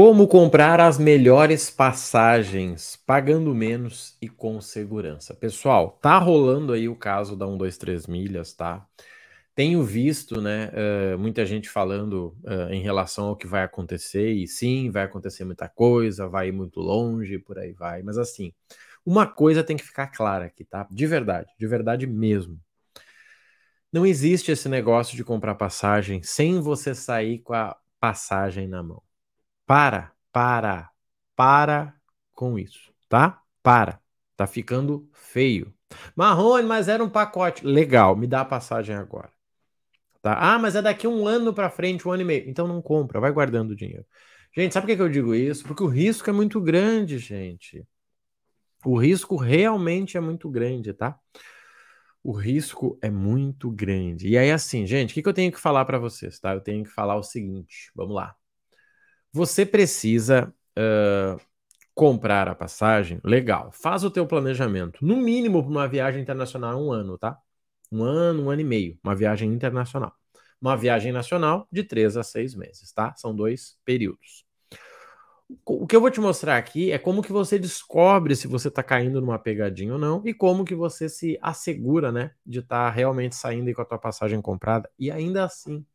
Como comprar as melhores passagens, pagando menos e com segurança. Pessoal, tá rolando aí o caso da 123 milhas, tá? Tenho visto, né, uh, muita gente falando uh, em relação ao que vai acontecer, e sim, vai acontecer muita coisa, vai ir muito longe, por aí vai. Mas assim, uma coisa tem que ficar clara aqui, tá? De verdade, de verdade mesmo. Não existe esse negócio de comprar passagem sem você sair com a passagem na mão. Para, para, para com isso, tá? Para. Tá ficando feio. Marrone, mas era um pacote. Legal, me dá a passagem agora. Tá? Ah, mas é daqui um ano para frente, um ano e meio. Então não compra, vai guardando o dinheiro. Gente, sabe por que eu digo isso? Porque o risco é muito grande, gente. O risco realmente é muito grande, tá? O risco é muito grande. E aí, assim, gente, o que, que eu tenho que falar para vocês, tá? Eu tenho que falar o seguinte, vamos lá. Você precisa uh, comprar a passagem, legal. Faz o teu planejamento, no mínimo para uma viagem internacional um ano, tá? Um ano, um ano e meio, uma viagem internacional. Uma viagem nacional de três a seis meses, tá? São dois períodos. O que eu vou te mostrar aqui é como que você descobre se você está caindo numa pegadinha ou não e como que você se assegura, né, de estar tá realmente saindo com a tua passagem comprada. E ainda assim,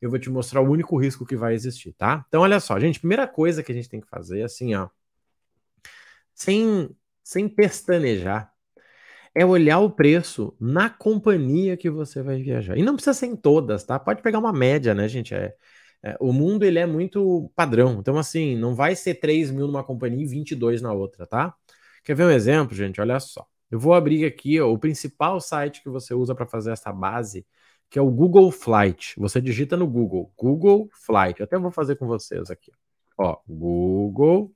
eu vou te mostrar o único risco que vai existir, tá? Então, olha só, gente, primeira coisa que a gente tem que fazer, assim, ó, sem, sem pestanejar, é olhar o preço na companhia que você vai viajar. E não precisa ser em todas, tá? Pode pegar uma média, né, gente? É, é, o mundo, ele é muito padrão. Então, assim, não vai ser 3 mil numa companhia e 22 na outra, tá? Quer ver um exemplo, gente? Olha só. Eu vou abrir aqui ó, o principal site que você usa para fazer essa base que é o Google Flight. Você digita no Google, Google Flight. Eu até vou fazer com vocês aqui. Ó, Google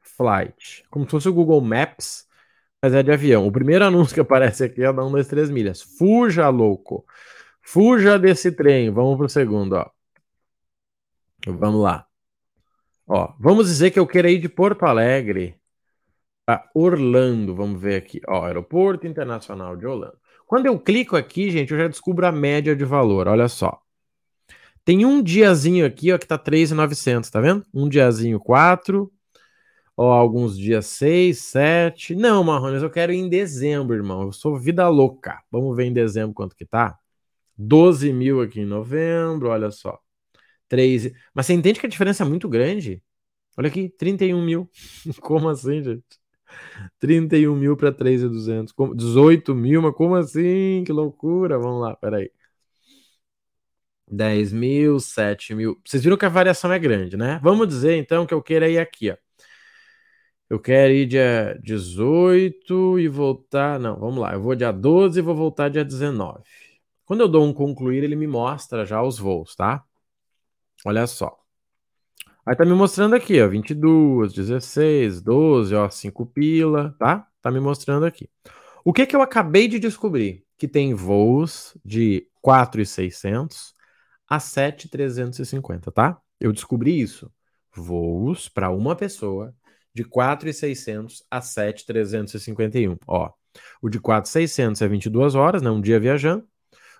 Flight. Como se fosse o Google Maps, mas é de avião. O primeiro anúncio que aparece aqui é da 1, 2, 3 milhas. Fuja, louco. Fuja desse trem. Vamos pro segundo, ó. Vamos lá. Ó, vamos dizer que eu quero ir de Porto Alegre para Orlando. Vamos ver aqui. Ó, Aeroporto Internacional de Orlando. Quando eu clico aqui, gente, eu já descubro a média de valor. Olha só. Tem um diazinho aqui, ó, que tá 3,900, tá vendo? Um diazinho 4, ó, alguns dias 6, 7. Não, Marrones, eu quero em dezembro, irmão. Eu sou vida louca. Vamos ver em dezembro quanto que tá? 12 mil aqui em novembro, olha só. 3. Mas você entende que a diferença é muito grande? Olha aqui, 31 mil. Como assim, gente? 31 mil para 3,200. 18 mil, mas como assim? Que loucura. Vamos lá, peraí. 10 mil, 7 mil. Vocês viram que a variação é grande, né? Vamos dizer então que eu queira ir aqui, ó. Eu quero ir dia 18 e voltar. Não, vamos lá. Eu vou dia 12 e vou voltar dia 19. Quando eu dou um concluir, ele me mostra já os voos, tá? Olha só. Aí tá me mostrando aqui, ó, 22, 16, 12, ó, 5 pila, tá? Tá me mostrando aqui. O que que eu acabei de descobrir? Que tem voos de 4,600 a 7,350, tá? Eu descobri isso. Voos para uma pessoa de 4,600 a 7,351. Ó, o de 4,600 é 22 horas, né? Um dia viajando.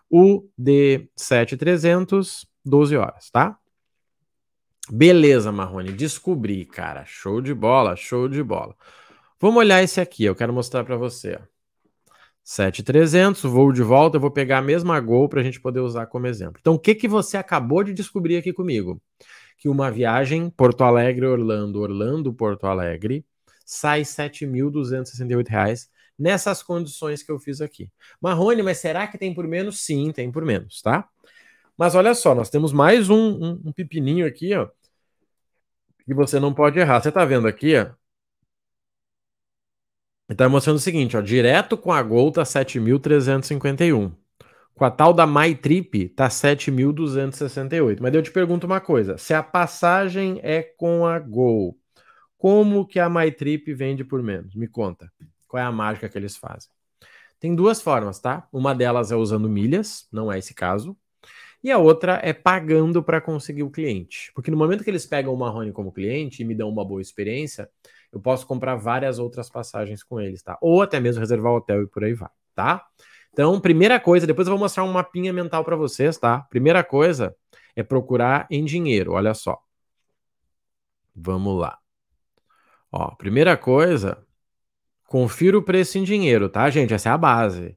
O de 7,300, 12 horas, tá? Beleza, Marrone, descobri, cara. Show de bola, show de bola. Vamos olhar esse aqui, eu quero mostrar para você. 7300, voo de volta, eu vou pegar a mesma Gol para a gente poder usar como exemplo. Então, o que, que você acabou de descobrir aqui comigo? Que uma viagem Porto Alegre-Orlando, Orlando-Porto Alegre, sai R$ 7.268 nessas condições que eu fiz aqui. Marrone, mas será que tem por menos? Sim, tem por menos, tá? Mas olha só, nós temos mais um, um, um pepininho aqui, ó, que você não pode errar. Você tá vendo aqui, ó? Está mostrando o seguinte, ó, direto com a Gol tá 7.351. Com a tal da MyTrip tá 7.268. Mas eu te pergunto uma coisa, se a passagem é com a Gol, como que a MyTrip vende por menos? Me conta. Qual é a mágica que eles fazem? Tem duas formas, tá? Uma delas é usando milhas, não é esse caso. E a outra é pagando para conseguir o cliente. Porque no momento que eles pegam o Marrone como cliente e me dão uma boa experiência, eu posso comprar várias outras passagens com eles, tá? Ou até mesmo reservar hotel e por aí vai, tá? Então, primeira coisa, depois eu vou mostrar um mapinha mental para vocês, tá? Primeira coisa é procurar em dinheiro, olha só. Vamos lá. Ó, primeira coisa, confira o preço em dinheiro, tá, gente? Essa é a base.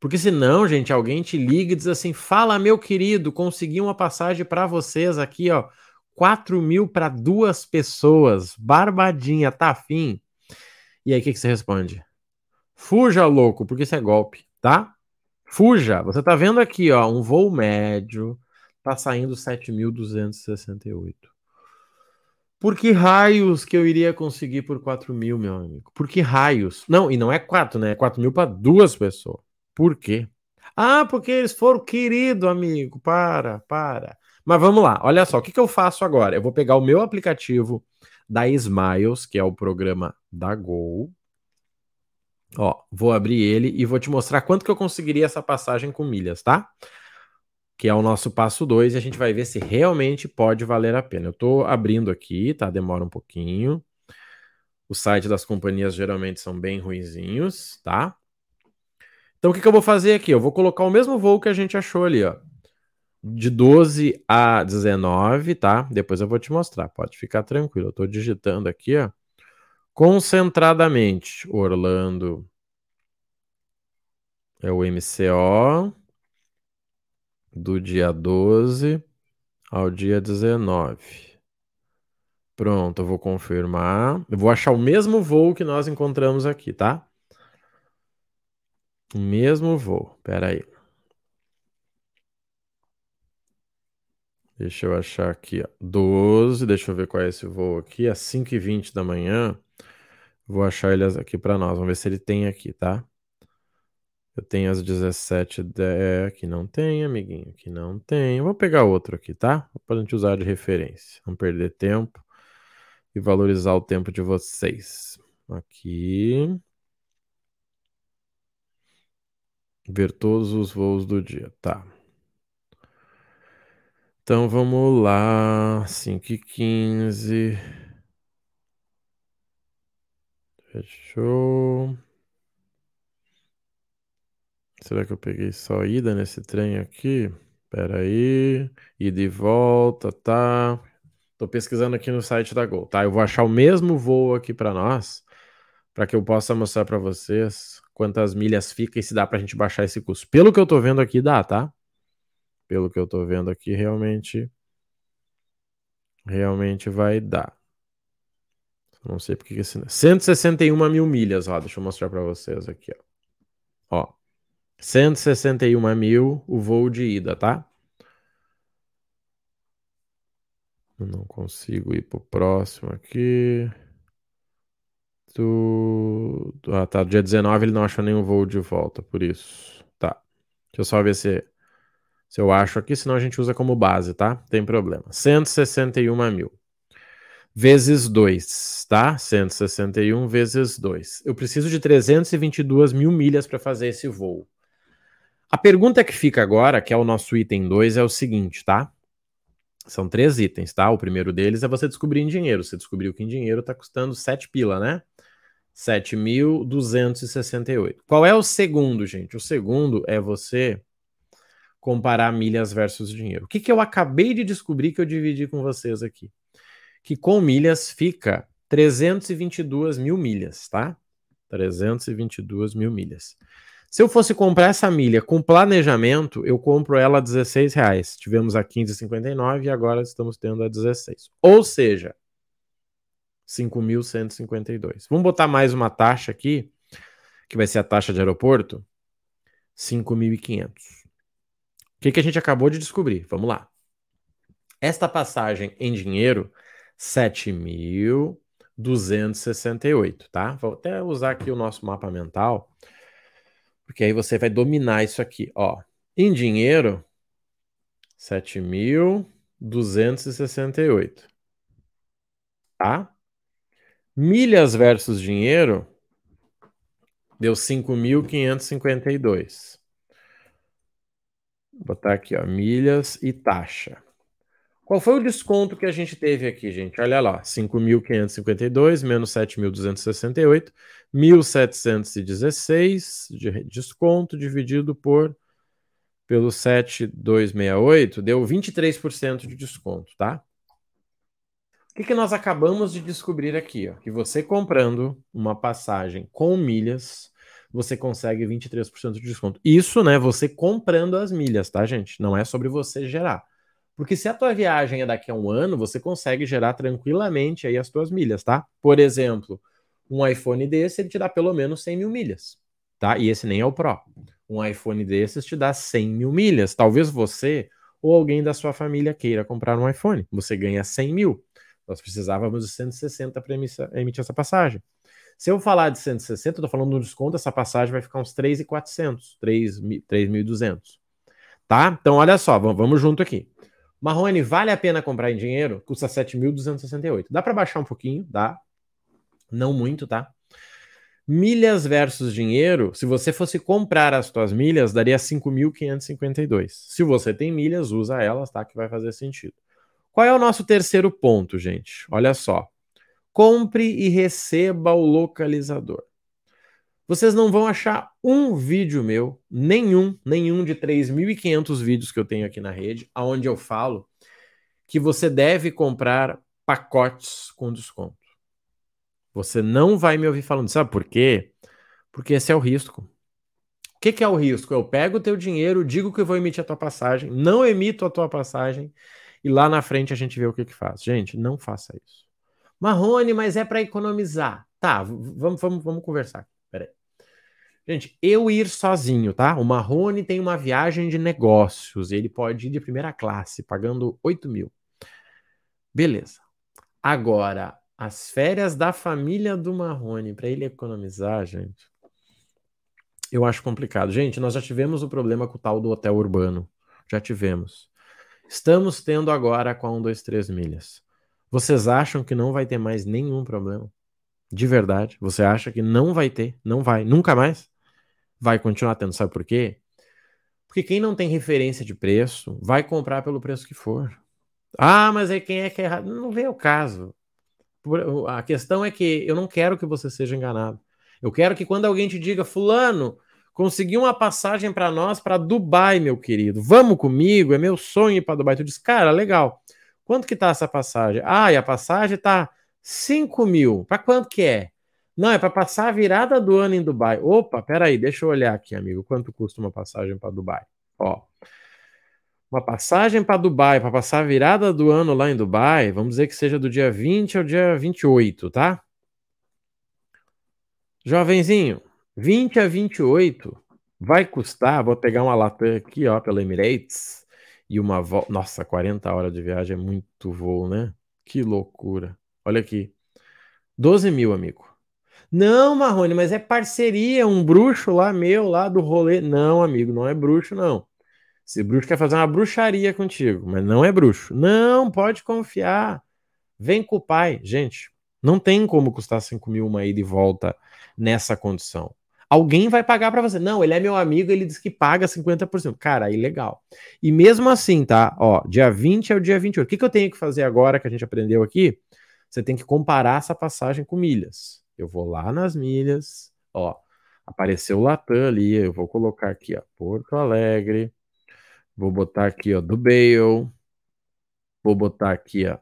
Porque senão, gente, alguém te liga e diz assim: fala, meu querido, consegui uma passagem para vocês aqui, ó. 4 mil para duas pessoas. Barbadinha, tá afim? E aí, o que, que você responde? Fuja, louco, porque isso é golpe, tá? Fuja. Você tá vendo aqui, ó, um voo médio tá saindo 7.268. Por que raios que eu iria conseguir por 4 mil, meu amigo? Por que raios? Não, e não é 4, né? É 4 mil para duas pessoas. Por quê? Ah, porque eles foram querido, amigo. Para, para. Mas vamos lá, olha só, o que, que eu faço agora? Eu vou pegar o meu aplicativo da Smiles, que é o programa da Gol. Ó, vou abrir ele e vou te mostrar quanto que eu conseguiria essa passagem com milhas, tá? Que é o nosso passo 2 e a gente vai ver se realmente pode valer a pena. Eu tô abrindo aqui, tá? Demora um pouquinho. O site das companhias geralmente são bem ruinzinhos, tá? Então o que, que eu vou fazer aqui? Eu vou colocar o mesmo voo que a gente achou ali, ó. De 12 a 19, tá? Depois eu vou te mostrar, pode ficar tranquilo. Eu tô digitando aqui, ó. Concentradamente, Orlando é o MCO do dia 12 ao dia 19. Pronto, eu vou confirmar. Eu vou achar o mesmo voo que nós encontramos aqui, tá? O mesmo voo. Pera aí. Deixa eu achar aqui, ó. 12, deixa eu ver qual é esse voo aqui. Às 5h20 da manhã. Vou achar ele aqui para nós. Vamos ver se ele tem aqui, tá? Eu tenho as 17. De... Aqui não tem, amiguinho. Aqui não tem. Vou pegar outro aqui, tá? Para a gente usar de referência. Não perder tempo e valorizar o tempo de vocês. Aqui. Ver todos os voos do dia. Tá. Então vamos lá. 5 e 15. Fechou. Será que eu peguei só ida nesse trem aqui? Pera aí. Ida e volta, tá? Tô pesquisando aqui no site da Gol, tá? Eu vou achar o mesmo voo aqui para nós, para que eu possa mostrar para vocês quantas milhas fica e se dá pra gente baixar esse custo. Pelo que eu tô vendo aqui, dá, tá? Pelo que eu tô vendo aqui, realmente realmente vai dar. Não sei porque que esse... 161 mil milhas, ó. Deixa eu mostrar para vocês aqui, ó. Ó. 161 mil o voo de ida, tá? Eu não consigo ir pro próximo aqui. Do... Ah, tá. Dia 19 ele não achou nenhum voo de volta, por isso. Tá. Deixa eu só ver se, se eu acho aqui, senão a gente usa como base, tá? Tem problema. 161 mil. Vezes 2, tá? 161 vezes 2. Eu preciso de 322 mil milhas para fazer esse voo. A pergunta que fica agora, que é o nosso item 2, é o seguinte, tá? São três itens, tá? O primeiro deles é você descobrir em dinheiro. Você descobriu que em dinheiro está custando 7 pila, né? 7.268. Qual é o segundo, gente? O segundo é você comparar milhas versus dinheiro. O que, que eu acabei de descobrir que eu dividi com vocês aqui? Que com milhas fica 322 mil milhas, tá? 322 mil milhas. Se eu fosse comprar essa milha com planejamento, eu compro ela a 16 reais. Tivemos a 15,59 e agora estamos tendo a 16. Ou seja, 5.152. Vamos botar mais uma taxa aqui, que vai ser a taxa de aeroporto, 5.500. O que, que a gente acabou de descobrir? Vamos lá. Esta passagem em dinheiro, 7.268, tá? Vou até usar aqui o nosso mapa mental porque aí você vai dominar isso aqui, ó. Em dinheiro, 7.268. Tá? Milhas versus dinheiro deu 5.552. Vou botar aqui, ó, milhas e taxa. Qual foi o desconto que a gente teve aqui, gente? Olha lá, 5.552 menos 7.268, 1.716 de desconto dividido por pelo 7.268 deu 23% de desconto, tá? O que, que nós acabamos de descobrir aqui? Ó? Que você comprando uma passagem com milhas, você consegue 23% de desconto. Isso, né? Você comprando as milhas, tá, gente? Não é sobre você gerar. Porque se a tua viagem é daqui a um ano, você consegue gerar tranquilamente aí as tuas milhas, tá? Por exemplo, um iPhone desse, ele te dá pelo menos 100 mil milhas, tá? E esse nem é o Pro. Um iPhone desses te dá 100 mil milhas. Talvez você ou alguém da sua família queira comprar um iPhone. Você ganha 100 mil. Nós precisávamos de 160 para emitir essa passagem. Se eu falar de 160, eu tô falando do desconto, essa passagem vai ficar uns 3,400, 3.200. Tá? Então, olha só, vamos junto aqui. Marrone, vale a pena comprar em dinheiro? Custa 7.268. Dá para baixar um pouquinho, dá. Não muito, tá? Milhas versus dinheiro, se você fosse comprar as suas milhas, daria 5.552. Se você tem milhas, usa elas, tá? Que vai fazer sentido. Qual é o nosso terceiro ponto, gente? Olha só. Compre e receba o localizador. Vocês não vão achar um vídeo meu, nenhum, nenhum de 3.500 vídeos que eu tenho aqui na rede, aonde eu falo que você deve comprar pacotes com desconto. Você não vai me ouvir falando, sabe por quê? Porque esse é o risco. O que, que é o risco? Eu pego o teu dinheiro, digo que eu vou emitir a tua passagem, não emito a tua passagem e lá na frente a gente vê o que que faz. Gente, não faça isso. Marrone, mas é para economizar. Tá, vamos, vamos, vamos conversar. Peraí. Gente, eu ir sozinho, tá? O Marrone tem uma viagem de negócios. Ele pode ir de primeira classe, pagando 8 mil. Beleza. Agora, as férias da família do Marrone, para ele economizar, gente, eu acho complicado. Gente, nós já tivemos o problema com o tal do hotel urbano. Já tivemos. Estamos tendo agora com a 1, 2, 3 milhas. Vocês acham que não vai ter mais nenhum problema? De verdade? Você acha que não vai ter? Não vai. Nunca mais? Vai continuar tendo. Sabe por quê? Porque quem não tem referência de preço vai comprar pelo preço que for. Ah, mas é quem é que é errado. Não vê o caso. A questão é que eu não quero que você seja enganado. Eu quero que quando alguém te diga, Fulano, consegui uma passagem para nós para Dubai, meu querido. Vamos comigo, é meu sonho ir para Dubai. Tu diz, cara, legal. Quanto que tá essa passagem? Ah, e a passagem tá 5 mil. Para quanto que é? Não, é para passar a virada do ano em Dubai. Opa, peraí, deixa eu olhar aqui, amigo. Quanto custa uma passagem para Dubai? Ó, uma passagem para Dubai, para passar a virada do ano lá em Dubai, vamos dizer que seja do dia 20 ao dia 28, tá? Jovenzinho, 20 a 28 vai custar, vou pegar uma lata aqui, ó, pela Emirates, e uma volta. Nossa, 40 horas de viagem é muito voo, né? Que loucura. Olha aqui. 12 mil, amigo. Não, Marrone, mas é parceria, um bruxo lá meu, lá do rolê. Não, amigo, não é bruxo, não. Esse bruxo quer fazer uma bruxaria contigo, mas não é bruxo. Não, pode confiar. Vem com o pai. Gente, não tem como custar 5 mil uma ida e volta nessa condição. Alguém vai pagar para você. Não, ele é meu amigo, ele diz que paga 50%. Cara, aí legal. E mesmo assim, tá? Ó, dia 20 é o dia 28. O que, que eu tenho que fazer agora que a gente aprendeu aqui? Você tem que comparar essa passagem com milhas. Eu vou lá nas milhas, ó, apareceu o Latam ali, eu vou colocar aqui, ó, Porto Alegre, vou botar aqui, ó, do Bale, vou botar aqui, ó,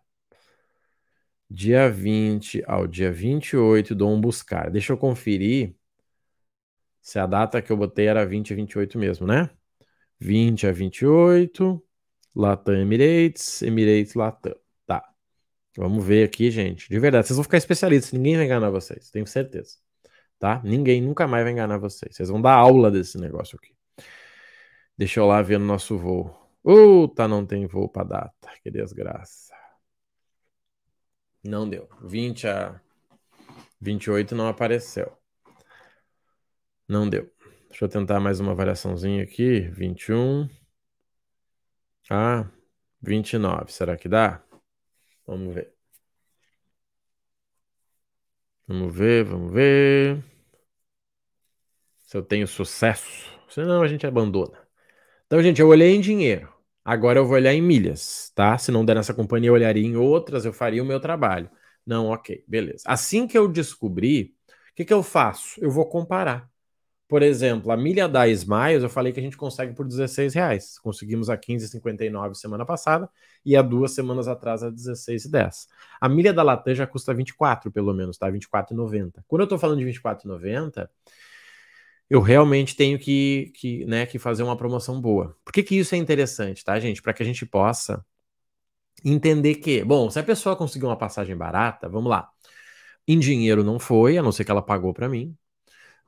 dia 20 ao dia 28, dou um buscar. Deixa eu conferir se a data que eu botei era 20 a 28 mesmo, né? 20 a 28, Latam Emirates, Emirates Latam. Vamos ver aqui, gente. De verdade, vocês vão ficar especialistas. Ninguém vai enganar vocês, tenho certeza. Tá? Ninguém nunca mais vai enganar vocês. Vocês vão dar aula desse negócio aqui. Deixa eu lá ver no nosso voo. Puta, não tem voo para data. Que desgraça. Não deu. 20 a 28 não apareceu. Não deu. Deixa eu tentar mais uma variaçãozinha aqui. 21 a 29. Será que dá? Vamos ver. Vamos ver, vamos ver. Se eu tenho sucesso. Senão a gente abandona. Então, gente, eu olhei em dinheiro. Agora eu vou olhar em milhas, tá? Se não der nessa companhia, eu olharia em outras, eu faria o meu trabalho. Não, ok, beleza. Assim que eu descobrir, o que, que eu faço? Eu vou comparar. Por exemplo, a milha da Smiles, eu falei que a gente consegue por 16 reais. Conseguimos a 15,59 semana passada e há duas semanas atrás a 16,10. A milha da Latam já custa 24, pelo menos, tá? 24,90. Quando eu tô falando de 24,90, eu realmente tenho que, que, né, que fazer uma promoção boa. Por que, que isso é interessante, tá, gente? Para que a gente possa entender que, bom, se a pessoa conseguiu uma passagem barata, vamos lá. Em dinheiro não foi, a não ser que ela pagou para mim.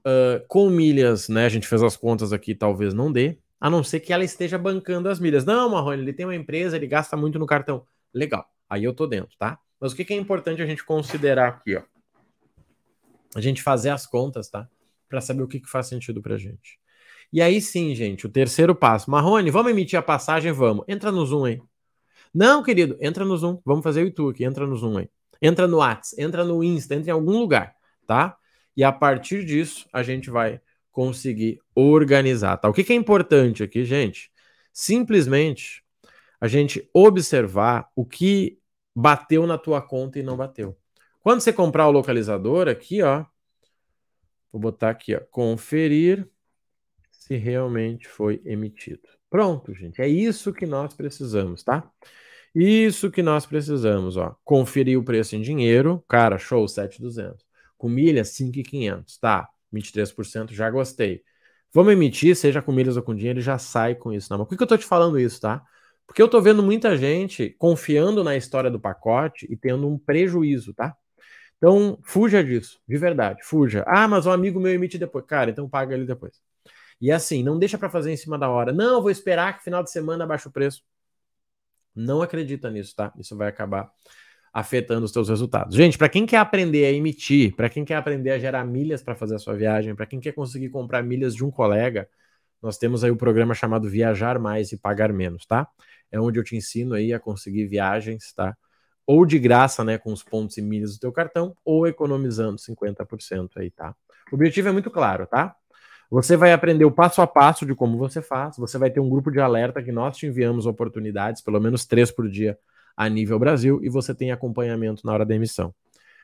Uh, com milhas, né? A gente fez as contas aqui, talvez não dê, a não ser que ela esteja bancando as milhas. Não, Marrone, ele tem uma empresa, ele gasta muito no cartão. Legal, aí eu tô dentro, tá? Mas o que, que é importante a gente considerar aqui, ó? A gente fazer as contas, tá? Para saber o que, que faz sentido pra gente. E aí sim, gente, o terceiro passo. Marrone, vamos emitir a passagem? Vamos. Entra no Zoom aí. Não, querido, entra no Zoom. Vamos fazer o YouTube aqui. Entra no Zoom aí. Entra no WhatsApp, entra no Insta, entra em algum lugar, tá? E a partir disso, a gente vai conseguir organizar, tá? O que, que é importante aqui, gente? Simplesmente a gente observar o que bateu na tua conta e não bateu. Quando você comprar o localizador aqui, ó, vou botar aqui, ó, conferir se realmente foi emitido. Pronto, gente, é isso que nós precisamos, tá? Isso que nós precisamos, ó. Conferir o preço em dinheiro, cara, show 7200. Com milhas, 5,500. Tá, 23%, já gostei. Vamos emitir, seja com milhas ou com dinheiro, já sai com isso. Não, mas por que eu tô te falando isso, tá? Porque eu tô vendo muita gente confiando na história do pacote e tendo um prejuízo, tá? Então, fuja disso, de verdade, fuja. Ah, mas um amigo meu emite depois. Cara, então paga ele depois. E assim, não deixa para fazer em cima da hora. Não, vou esperar que final de semana baixe o preço. Não acredita nisso, tá? Isso vai acabar afetando os seus resultados. Gente, para quem quer aprender a emitir, para quem quer aprender a gerar milhas para fazer a sua viagem, para quem quer conseguir comprar milhas de um colega, nós temos aí o programa chamado Viajar Mais e Pagar Menos, tá? É onde eu te ensino aí a conseguir viagens, tá? Ou de graça, né, com os pontos e milhas do teu cartão, ou economizando 50% aí, tá? O objetivo é muito claro, tá? Você vai aprender o passo a passo de como você faz, você vai ter um grupo de alerta que nós te enviamos oportunidades, pelo menos três por dia, a nível Brasil e você tem acompanhamento na hora da emissão.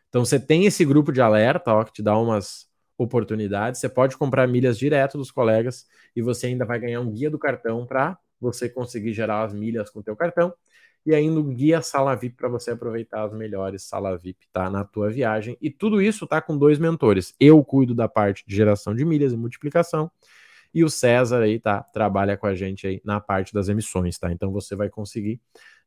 Então você tem esse grupo de alerta, ó, que te dá umas oportunidades. Você pode comprar milhas direto dos colegas e você ainda vai ganhar um guia do cartão para você conseguir gerar as milhas com o teu cartão e ainda um guia sala VIP para você aproveitar as melhores sala VIP tá na tua viagem. E tudo isso tá com dois mentores. Eu cuido da parte de geração de milhas e multiplicação e o César aí tá trabalha com a gente aí na parte das emissões, tá? Então você vai conseguir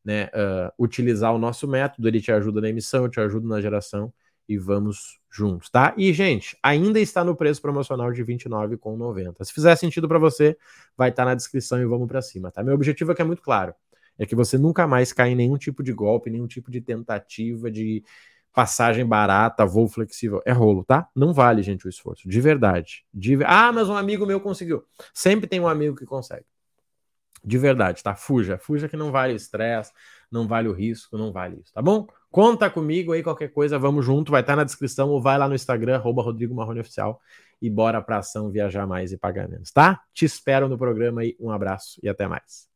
né, uh, utilizar o nosso método, ele te ajuda na emissão, te ajuda na geração e vamos juntos, tá? E, gente, ainda está no preço promocional de R$29,90. Se fizer sentido para você, vai estar tá na descrição e vamos para cima, tá? Meu objetivo aqui é muito claro, é que você nunca mais caia em nenhum tipo de golpe, nenhum tipo de tentativa de passagem barata, voo flexível. É rolo, tá? Não vale, gente, o esforço, de verdade. De... Ah, mas um amigo meu conseguiu. Sempre tem um amigo que consegue. De verdade, tá? Fuja. Fuja que não vale o estresse, não vale o risco, não vale isso, tá bom? Conta comigo aí, qualquer coisa, vamos junto. Vai estar tá na descrição ou vai lá no Instagram, arroba Rodrigo Marrone Oficial e bora pra ação viajar mais e pagar menos, tá? Te espero no programa aí. Um abraço e até mais.